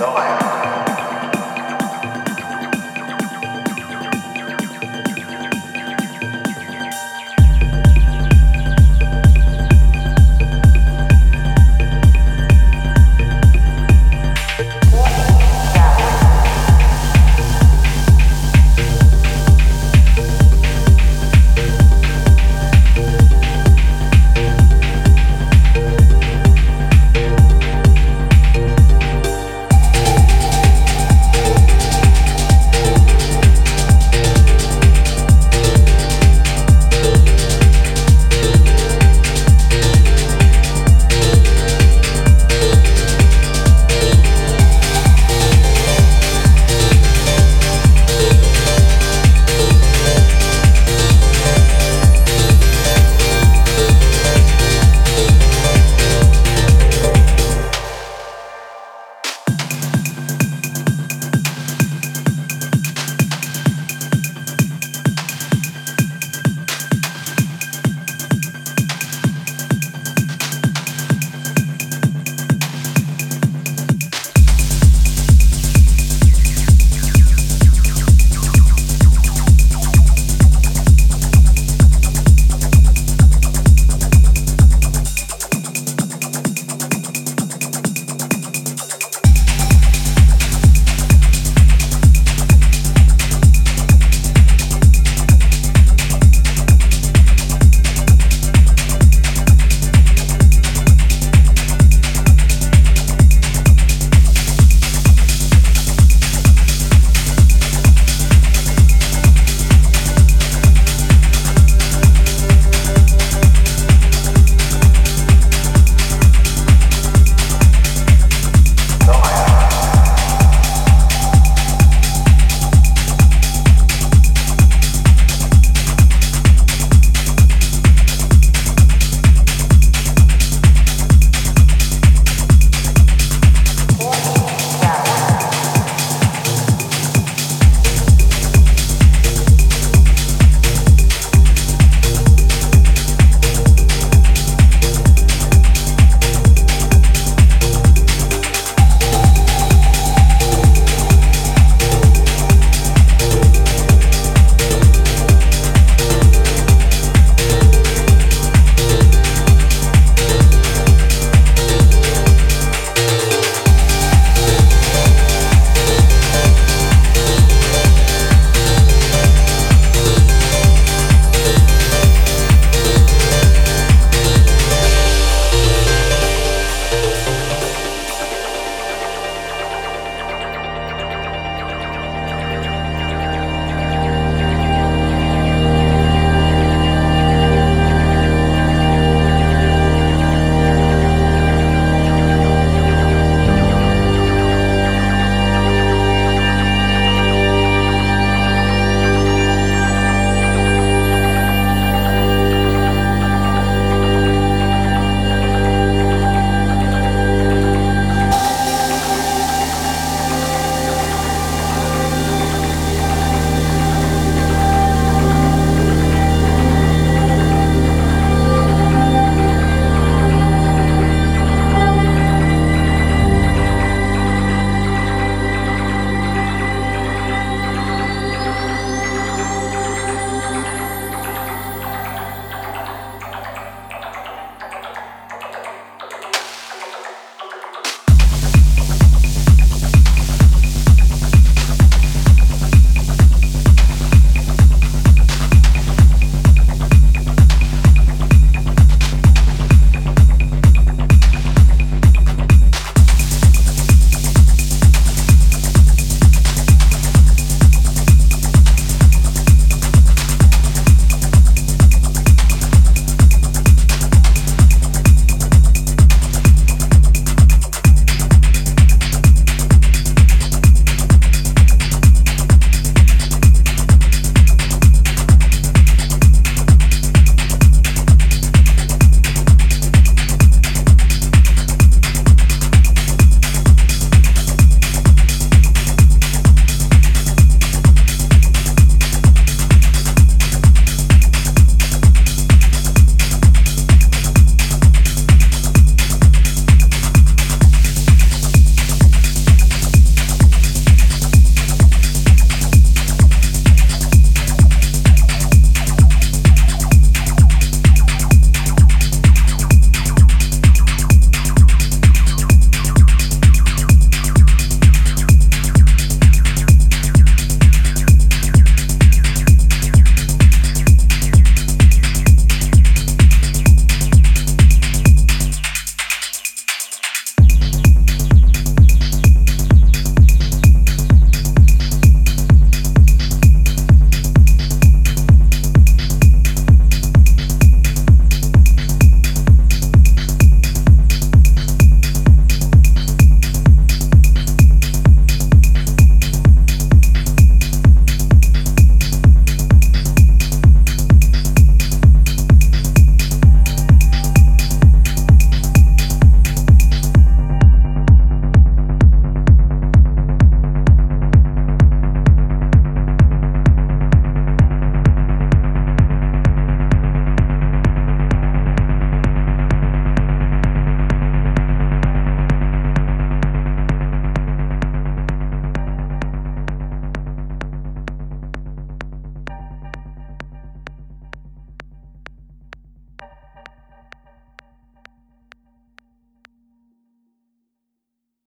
No, I.